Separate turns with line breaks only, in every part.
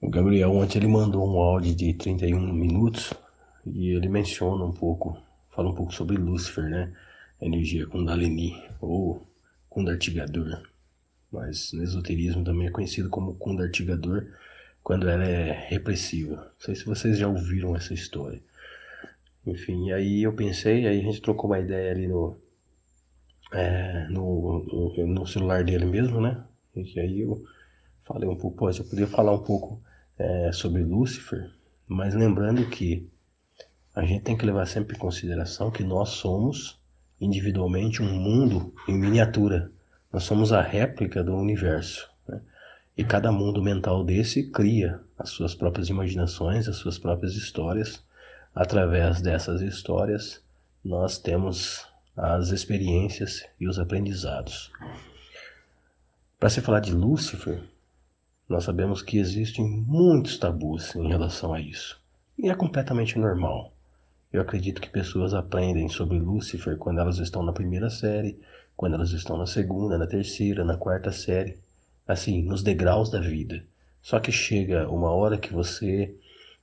O Gabriel ontem ele mandou um áudio de 31 minutos e ele menciona um pouco, fala um pouco sobre Lúcifer, né? Energia Kundalini ou Kundartigador, mas no esoterismo também é conhecido como Kundartigador quando ela é repressiva. Não sei se vocês já ouviram essa história. Enfim, aí eu pensei, aí a gente trocou uma ideia ali no, é, no, no, no, celular dele mesmo, né? E aí eu falei um pouco, pô, eu poderia falar um pouco é, sobre Lúcifer, mas lembrando que a gente tem que levar sempre em consideração que nós somos individualmente um mundo em miniatura. Nós somos a réplica do universo. Né? E cada mundo mental desse cria as suas próprias imaginações, as suas próprias histórias. Através dessas histórias, nós temos as experiências e os aprendizados. Para se falar de Lúcifer, nós sabemos que existem muitos tabus em relação a isso. E é completamente normal. Eu acredito que pessoas aprendem sobre Lúcifer quando elas estão na primeira série, quando elas estão na segunda, na terceira, na quarta série, assim, nos degraus da vida. Só que chega uma hora que você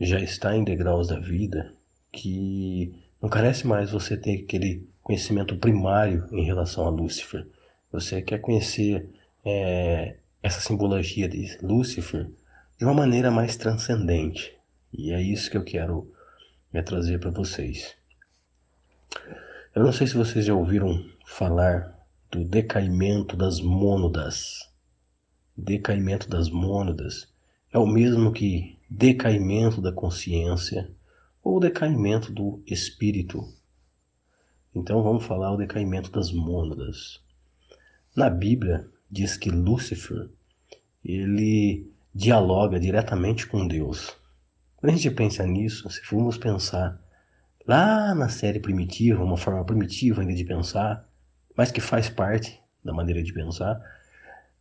já está em degraus da vida que não carece mais você ter aquele conhecimento primário em relação a Lúcifer. Você quer conhecer é, essa simbologia de Lúcifer de uma maneira mais transcendente. E é isso que eu quero é, trazer para vocês. Eu não sei se vocês já ouviram falar do decaimento das mônadas. Decaimento das mônadas é o mesmo que decaimento da consciência ou decaimento do espírito. Então vamos falar o decaimento das mônadas. Na Bíblia, diz que Lúcifer ele dialoga diretamente com Deus. Quando a gente pensa nisso, se formos pensar lá na série primitiva, uma forma primitiva ainda de pensar, mas que faz parte da maneira de pensar,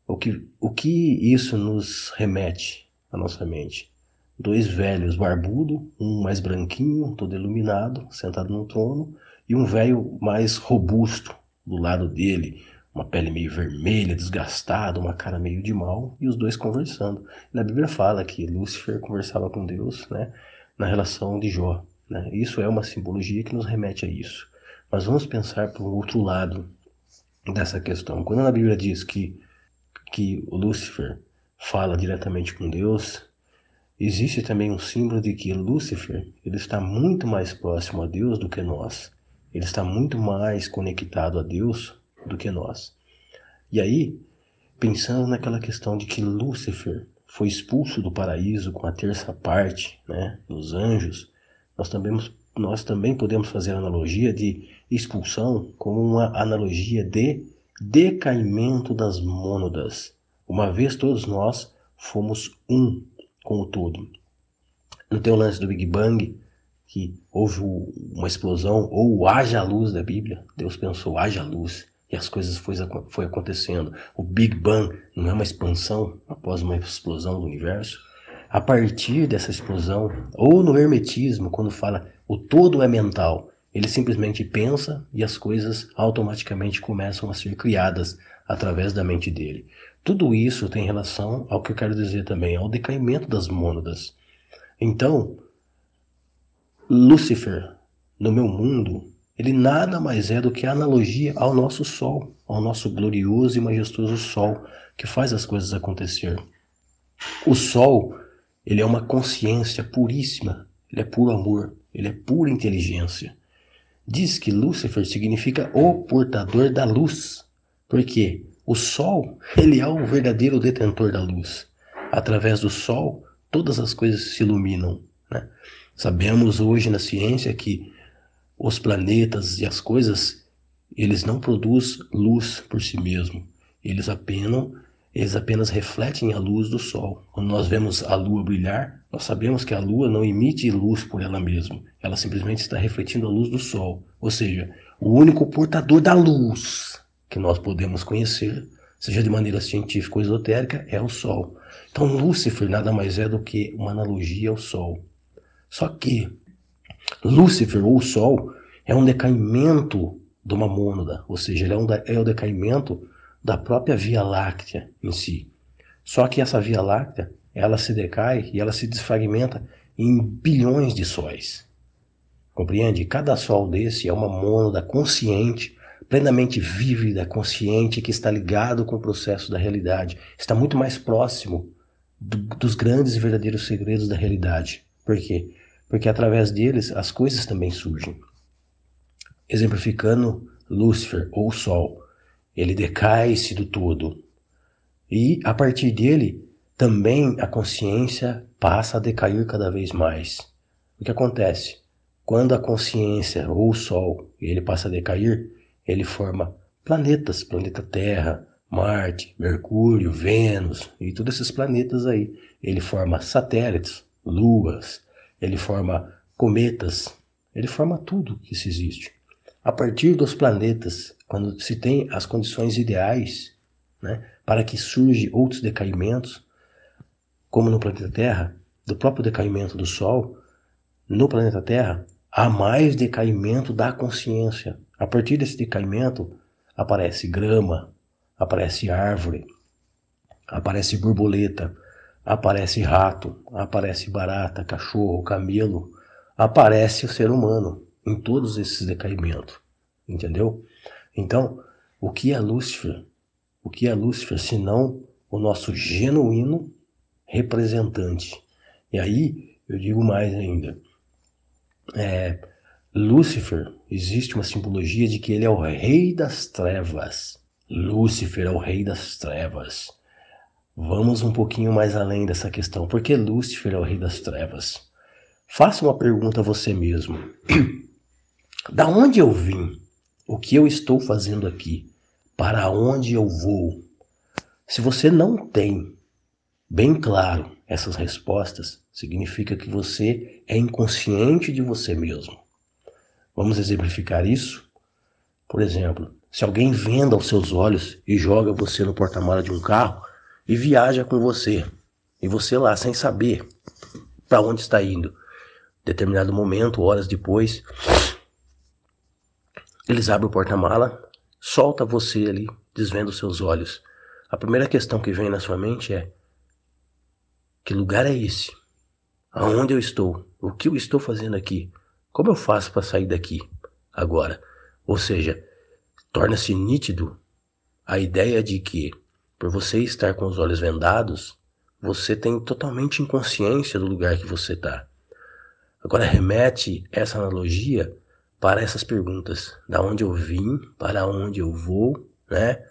o que, o que isso nos remete à nossa mente? Dois velhos barbudo, um mais branquinho, todo iluminado, sentado no trono, e um velho mais robusto do lado dele, uma pele meio vermelha, desgastada, uma cara meio de mal, e os dois conversando. Na Bíblia fala que Lúcifer conversava com Deus, né, na relação de Jó. Né? Isso é uma simbologia que nos remete a isso. Mas vamos pensar por um outro lado dessa questão. Quando a Bíblia diz que, que o Lúcifer fala diretamente com Deus, existe também um símbolo de que Lúcifer ele está muito mais próximo a Deus do que nós. Ele está muito mais conectado a Deus do que nós. E aí, pensando naquela questão de que Lúcifer foi expulso do paraíso com a terça parte né, dos anjos, nós também, nós também podemos fazer analogia de expulsão como uma analogia de decaimento das mônadas, uma vez todos nós fomos um com o todo. No teu lance do Big Bang, que houve uma explosão, ou haja luz da Bíblia, Deus pensou, haja luz. E as coisas foi, foi acontecendo. O Big Bang não é uma expansão após uma explosão do universo. A partir dessa explosão, ou no hermetismo, quando fala o todo é mental, ele simplesmente pensa e as coisas automaticamente começam a ser criadas através da mente dele. Tudo isso tem relação ao que eu quero dizer também, ao decaimento das mônadas. Então, Lúcifer, no meu mundo, ele nada mais é do que a analogia ao nosso Sol, ao nosso glorioso e majestoso Sol, que faz as coisas acontecer. O Sol, ele é uma consciência puríssima, ele é puro amor, ele é pura inteligência. Diz que Lúcifer significa o portador da luz, porque o Sol, ele é o verdadeiro detentor da luz. Através do Sol, todas as coisas se iluminam. Né? Sabemos hoje na ciência que os planetas e as coisas, eles não produzem luz por si mesmo. Eles apenas, eles apenas refletem a luz do Sol. Quando nós vemos a Lua brilhar, nós sabemos que a Lua não emite luz por ela mesma. Ela simplesmente está refletindo a luz do Sol. Ou seja, o único portador da luz que nós podemos conhecer, seja de maneira científica ou esotérica, é o Sol. Então, Lúcifer nada mais é do que uma analogia ao Sol. Só que Lúcifer, ou o Sol, é um decaimento de uma mônada, ou seja, ele é, um, é o decaimento da própria Via Láctea em si. Só que essa Via Láctea ela se decai e ela se desfragmenta em bilhões de sóis. Compreende? Cada sol desse é uma mônada consciente, plenamente vívida, consciente, que está ligado com o processo da realidade. Está muito mais próximo do, dos grandes e verdadeiros segredos da realidade. Por quê? Porque através deles as coisas também surgem. Exemplificando Lúcifer ou Sol, ele decai-se do todo. E a partir dele, também a consciência passa a decair cada vez mais. O que acontece? Quando a consciência ou o Sol ele passa a decair, ele forma planetas, planeta Terra, Marte, Mercúrio, Vênus e todos esses planetas aí. Ele forma satélites, luas, ele forma cometas, ele forma tudo que se existe. A partir dos planetas, quando se tem as condições ideais né, para que surjam outros decaimentos, como no planeta Terra, do próprio decaimento do Sol, no planeta Terra há mais decaimento da consciência. A partir desse decaimento aparece grama, aparece árvore, aparece borboleta, aparece rato, aparece barata, cachorro, camelo, aparece o ser humano em todos esses decaimentos, entendeu? Então, o que é Lúcifer? O que é Lúcifer senão o nosso genuíno representante? E aí eu digo mais ainda. É, Lúcifer, existe uma simbologia de que ele é o rei das trevas. Lúcifer é o rei das trevas. Vamos um pouquinho mais além dessa questão. Por que Lúcifer é o rei das trevas? Faça uma pergunta a você mesmo. da onde eu vim? O que eu estou fazendo aqui? Para onde eu vou? Se você não tem bem claro essas respostas, significa que você é inconsciente de você mesmo. Vamos exemplificar isso? Por exemplo, se alguém venda aos seus olhos e joga você no porta-mala de um carro e viaja com você, e você lá sem saber para onde está indo, determinado momento, horas depois, eles abrem o porta-mala, solta você ali, desvenda os seus olhos. A primeira questão que vem na sua mente é: que lugar é esse? Aonde eu estou? O que eu estou fazendo aqui? Como eu faço para sair daqui agora? Ou seja, torna-se nítido a ideia de que, por você estar com os olhos vendados, você tem totalmente inconsciência do lugar que você está. Agora remete essa analogia para essas perguntas: da onde eu vim, para onde eu vou, né?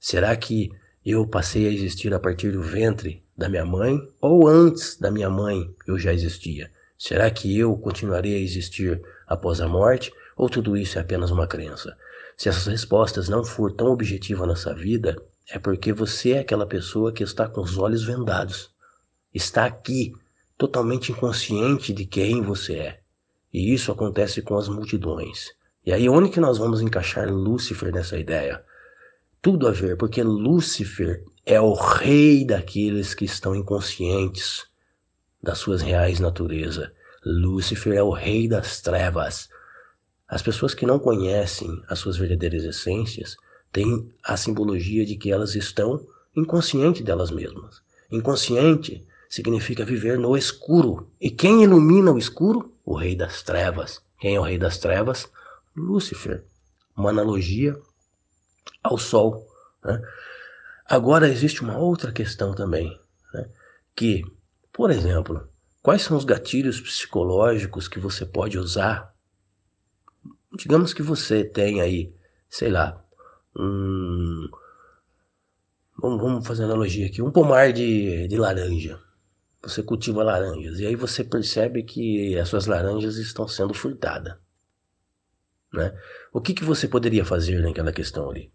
Será que eu passei a existir a partir do ventre da minha mãe ou antes da minha mãe eu já existia? Será que eu continuarei a existir após a morte ou tudo isso é apenas uma crença? Se essas respostas não for tão objetivas na vida, é porque você é aquela pessoa que está com os olhos vendados. Está aqui, totalmente inconsciente de quem você é. E isso acontece com as multidões. E aí onde que nós vamos encaixar Lúcifer nessa ideia? Tudo a ver, porque Lúcifer é o rei daqueles que estão inconscientes das suas reais natureza. Lúcifer é o rei das trevas. As pessoas que não conhecem as suas verdadeiras essências têm a simbologia de que elas estão inconscientes delas mesmas. Inconsciente significa viver no escuro. E quem ilumina o escuro? O rei das trevas. Quem é o rei das trevas? Lúcifer. Uma analogia ao sol. Né? Agora existe uma outra questão também, né? que, por exemplo, quais são os gatilhos psicológicos que você pode usar digamos que você tem aí, sei lá, um. Vamos, vamos fazer analogia aqui, um pomar de, de laranja. Você cultiva laranjas e aí você percebe que as suas laranjas estão sendo furtadas. Né? O que, que você poderia fazer naquela questão ali?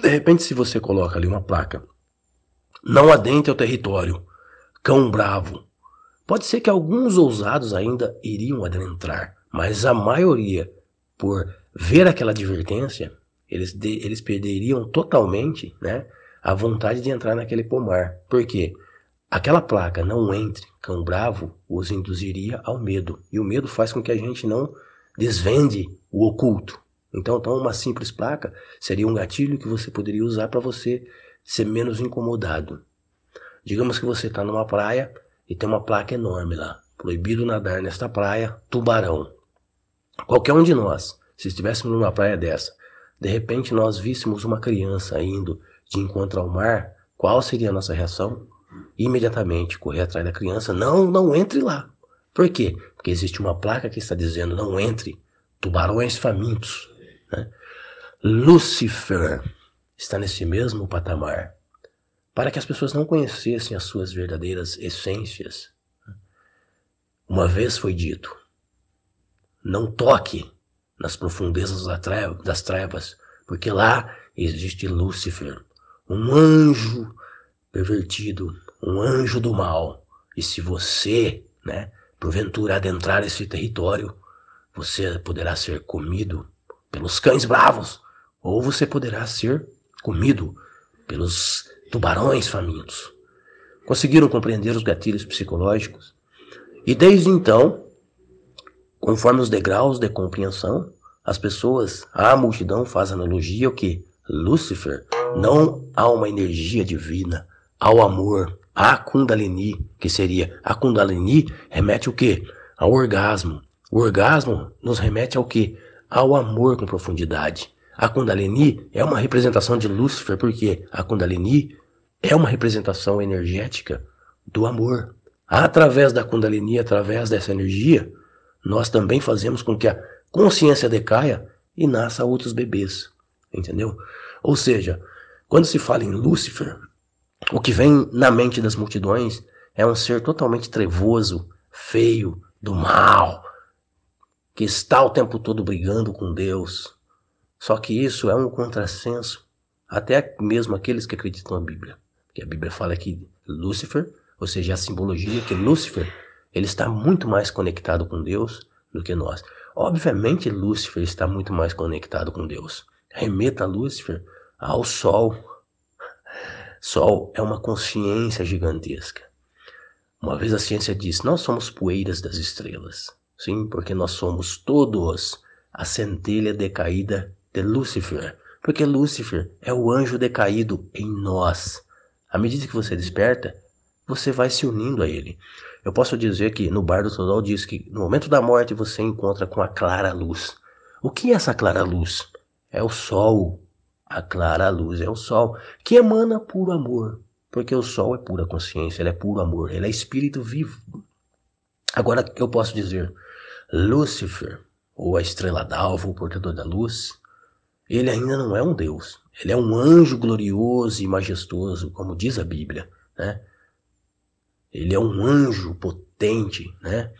De repente, se você coloca ali uma placa, não adentre ao território, cão bravo, pode ser que alguns ousados ainda iriam adentrar, mas a maioria, por ver aquela advertência, eles, de, eles perderiam totalmente né, a vontade de entrar naquele pomar. Por quê? Aquela placa não entre, cão bravo, os induziria ao medo. E o medo faz com que a gente não desvende o oculto. Então, então uma simples placa seria um gatilho que você poderia usar para você ser menos incomodado. Digamos que você está numa praia e tem uma placa enorme lá. Proibido nadar nesta praia, tubarão. Qualquer um de nós, se estivéssemos numa praia dessa, de repente nós víssemos uma criança indo de encontro ao mar, qual seria a nossa reação? Imediatamente correr atrás da criança, não, não entre lá. Por quê? Porque existe uma placa que está dizendo não entre, tubarões famintos. Né? Lúcifer está nesse mesmo patamar. Para que as pessoas não conhecessem as suas verdadeiras essências. Uma vez foi dito: não toque nas profundezas das trevas, porque lá existe Lúcifer, um anjo pervertido, um anjo do mal. E se você, né, porventura adentrar esse território, você poderá ser comido pelos cães bravos, ou você poderá ser comido pelos tubarões famintos. Conseguiram compreender os gatilhos psicológicos? E desde então, conforme os degraus de compreensão, as pessoas, a multidão faz analogia ao que Lúcifer não há uma energia divina, ao amor, à Kundalini, que seria a Kundalini remete o que? Ao orgasmo. O orgasmo nos remete ao que? Ao amor com profundidade. A Kundalini é uma representação de Lúcifer, porque a Kundalini é uma representação energética do amor. Através da Kundalini, através dessa energia, nós também fazemos com que a consciência decaia e nasça outros bebês. Entendeu? Ou seja, quando se fala em Lúcifer, o que vem na mente das multidões é um ser totalmente trevoso, feio, do mal, que está o tempo todo brigando com Deus, só que isso é um contrassenso, até mesmo aqueles que acreditam na Bíblia. Que a Bíblia fala que Lúcifer, ou seja, a simbologia que Lúcifer, ele está muito mais conectado com Deus do que nós. Obviamente, Lúcifer está muito mais conectado com Deus. Remeta Lúcifer ao Sol. Sol é uma consciência gigantesca. Uma vez a ciência disse: Nós somos poeiras das estrelas. Sim, porque nós somos todos a centelha decaída de Lúcifer, porque Lúcifer é o anjo decaído em nós. À medida que você desperta, você vai se unindo a ele. Eu posso dizer que no Bar do Todol diz que no momento da morte você encontra com a clara luz. O que é essa clara luz? É o sol. A clara luz é o sol, que emana puro amor, porque o sol é pura consciência, ele é puro amor, ele é espírito vivo. Agora eu posso dizer, Lúcifer, ou a estrela d'alva, o portador da luz, ele ainda não é um Deus. Ele é um anjo glorioso e majestoso, como diz a Bíblia, né? Ele é um anjo potente, né?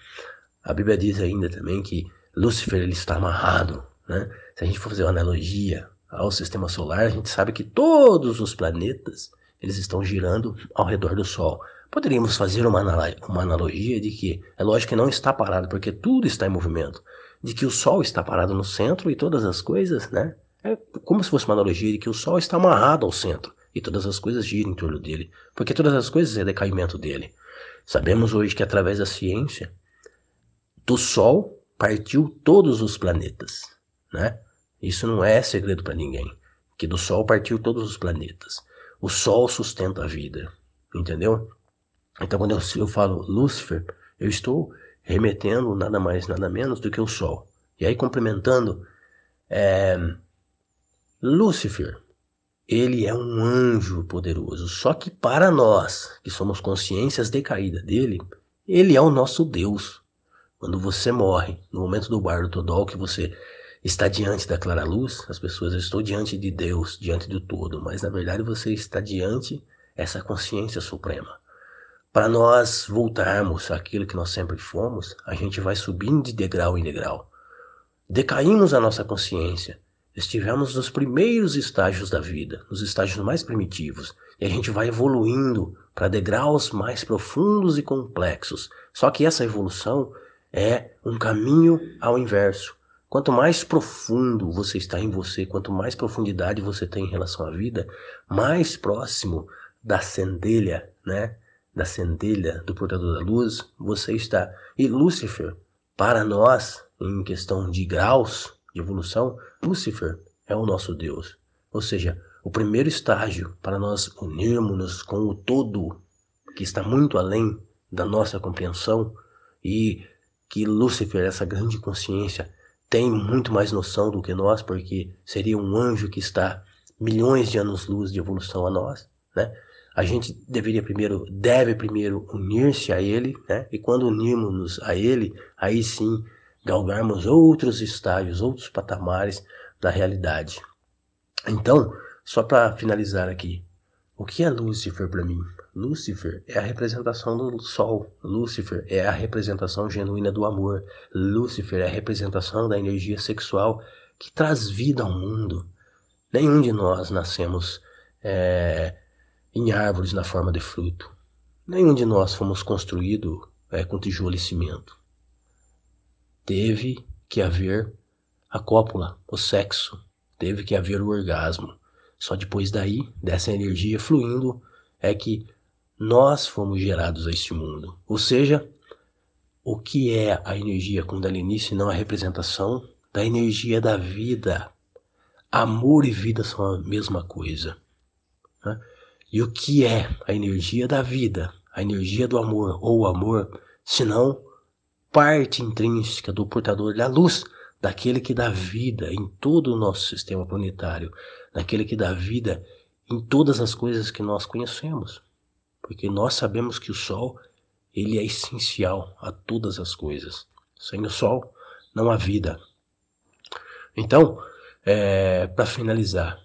A Bíblia diz ainda também que Lúcifer ele está amarrado, né? Se a gente for fazer uma analogia ao sistema solar, a gente sabe que todos os planetas eles estão girando ao redor do Sol. Poderíamos fazer uma, uma analogia de que é lógico que não está parado, porque tudo está em movimento, de que o Sol está parado no centro e todas as coisas, né? É como se fosse uma analogia de que o Sol está amarrado ao centro e todas as coisas giram em torno dele, porque todas as coisas é decaimento dele. Sabemos hoje que através da ciência, do Sol partiu todos os planetas, né? Isso não é segredo para ninguém, que do Sol partiu todos os planetas. O Sol sustenta a vida, entendeu? Então quando eu, eu falo Lúcifer, eu estou remetendo nada mais, nada menos do que o Sol. E aí complementando, é, Lúcifer, ele é um anjo poderoso, só que para nós, que somos consciências decaídas dele, ele é o nosso Deus. Quando você morre, no momento do bardo todol, que você está diante da clara luz, as pessoas estão diante de Deus, diante do todo, mas na verdade você está diante essa consciência suprema. Para nós voltarmos àquilo que nós sempre fomos, a gente vai subindo de degrau em degrau. Decaímos a nossa consciência, estivemos nos primeiros estágios da vida, nos estágios mais primitivos, e a gente vai evoluindo para degraus mais profundos e complexos. Só que essa evolução é um caminho ao inverso. Quanto mais profundo você está em você, quanto mais profundidade você tem em relação à vida, mais próximo da centelha, né? Da centelha do portador da luz você está. E Lúcifer, para nós, em questão de graus, de evolução, Lúcifer é o nosso Deus. Ou seja, o primeiro estágio para nós unirmos-nos com o todo que está muito além da nossa compreensão e que Lúcifer, essa grande consciência, tem muito mais noção do que nós, porque seria um anjo que está milhões de anos-luz de evolução a nós, né? A gente deveria primeiro, deve primeiro unir-se a ele, né? E quando unirmos-nos a ele, aí sim galgarmos outros estágios, outros patamares da realidade. Então, só para finalizar aqui, o que é Lúcifer para mim? Lúcifer é a representação do Sol. Lúcifer é a representação genuína do amor. Lúcifer é a representação da energia sexual que traz vida ao mundo. Nenhum de nós nascemos é, em árvores na forma de fruto. Nenhum de nós fomos construídos é, com tijolo e cimento. Teve que haver a cópula, o sexo. Teve que haver o orgasmo. Só depois daí, dessa energia fluindo, é que nós fomos gerados a este mundo. Ou seja, o que é a energia Kundalini se não a representação da energia da vida? Amor e vida são a mesma coisa. Né? E o que é a energia da vida, a energia do amor ou o amor, senão parte intrínseca do portador da luz, daquele que dá vida em todo o nosso sistema planetário, daquele que dá vida em todas as coisas que nós conhecemos porque nós sabemos que o sol ele é essencial a todas as coisas. Sem o sol não há vida. Então, é, para finalizar,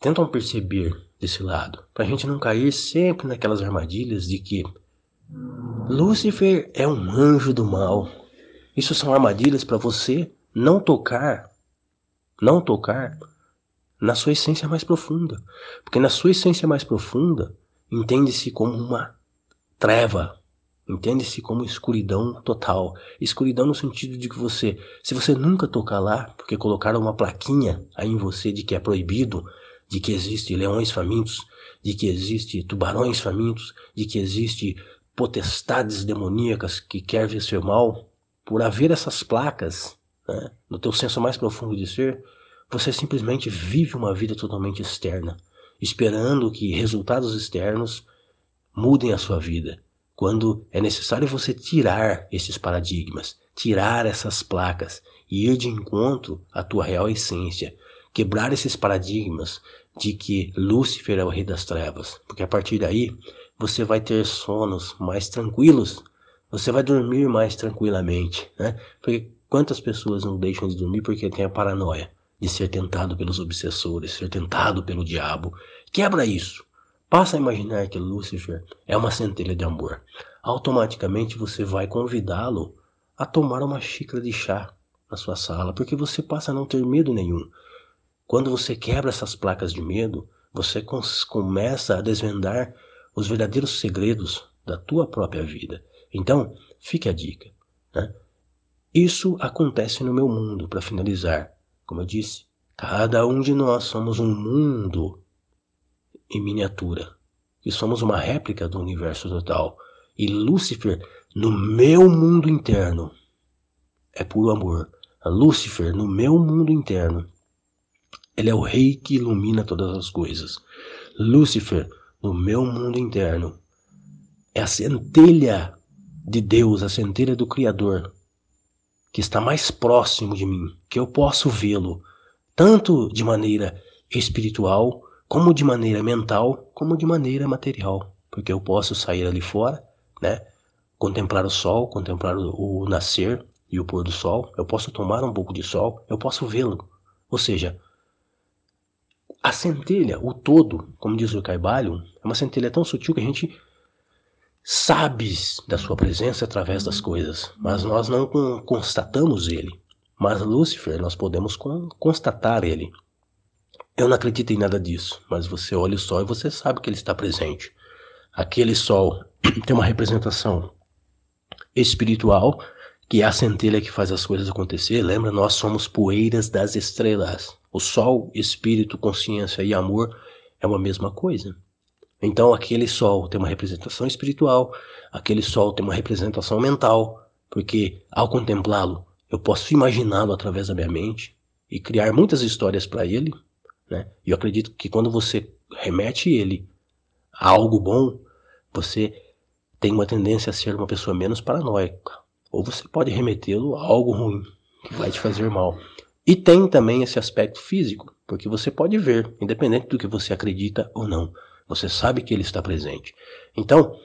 tentam perceber desse lado, para a gente não cair sempre naquelas armadilhas de que Lúcifer é um anjo do mal. Isso são armadilhas para você não tocar, não tocar na sua essência mais profunda, porque na sua essência mais profunda entende-se como uma treva, entende-se como escuridão total. Escuridão no sentido de que você, se você nunca tocar lá, porque colocaram uma plaquinha aí em você de que é proibido, de que existe leões famintos, de que existe tubarões famintos, de que existe potestades demoníacas que quer ver seu mal, por haver essas placas né, no teu senso mais profundo de ser, você simplesmente vive uma vida totalmente externa esperando que resultados externos mudem a sua vida, quando é necessário você tirar esses paradigmas, tirar essas placas e ir de encontro à tua real essência, quebrar esses paradigmas de que Lúcifer é o rei das trevas, porque a partir daí você vai ter sonos mais tranquilos, você vai dormir mais tranquilamente, né? Porque quantas pessoas não deixam de dormir porque tem a paranoia? de ser tentado pelos obsessores, ser tentado pelo diabo. Quebra isso. Passa a imaginar que Lúcifer é uma centelha de amor. Automaticamente você vai convidá-lo a tomar uma xícara de chá na sua sala, porque você passa a não ter medo nenhum. Quando você quebra essas placas de medo, você começa a desvendar os verdadeiros segredos da tua própria vida. Então, fique a dica. Né? Isso acontece no meu mundo, para finalizar. Como eu disse, cada um de nós somos um mundo em miniatura. E somos uma réplica do universo total. E Lúcifer, no meu mundo interno, é puro amor. Lúcifer, no meu mundo interno, ele é o rei que ilumina todas as coisas. Lúcifer, no meu mundo interno, é a centelha de Deus, a centelha do Criador, que está mais próximo de mim, que eu posso vê-lo, tanto de maneira espiritual, como de maneira mental, como de maneira material, porque eu posso sair ali fora, né? Contemplar o sol, contemplar o, o nascer e o pôr do sol, eu posso tomar um pouco de sol, eu posso vê-lo. Ou seja, a centelha, o todo, como diz o Caibalion, é uma centelha tão sutil que a gente sabes da sua presença através das coisas, mas nós não constatamos ele. Mas Lúcifer, nós podemos constatar ele. Eu não acredito em nada disso, mas você olha o sol e você sabe que ele está presente. Aquele sol tem uma representação espiritual, que é a centelha que faz as coisas acontecer. Lembra, nós somos poeiras das estrelas. O sol, espírito, consciência e amor é uma mesma coisa. Então aquele sol tem uma representação espiritual, aquele sol tem uma representação mental, porque ao contemplá-lo, eu posso imaginá-lo através da minha mente e criar muitas histórias para ele, né? E eu acredito que quando você remete ele a algo bom, você tem uma tendência a ser uma pessoa menos paranoica, ou você pode remetê-lo a algo ruim que vai te fazer mal. E tem também esse aspecto físico, porque você pode ver, independente do que você acredita ou não, você sabe que ele está presente. Então,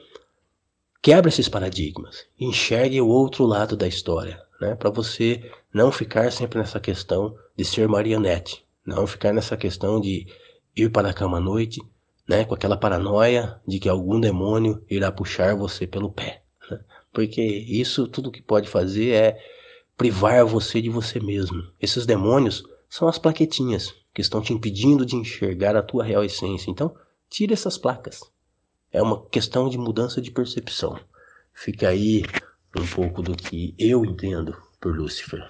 quebra esses paradigmas, enxergue o outro lado da história, né? Para você não ficar sempre nessa questão de ser marionete, não ficar nessa questão de ir para a cama à noite, né? Com aquela paranoia de que algum demônio irá puxar você pelo pé, né? porque isso tudo que pode fazer é privar você de você mesmo. Esses demônios são as plaquetinhas que estão te impedindo de enxergar a tua real essência. Então, tire essas placas. É uma questão de mudança de percepção. Fica aí um pouco do que eu entendo por Lúcifer.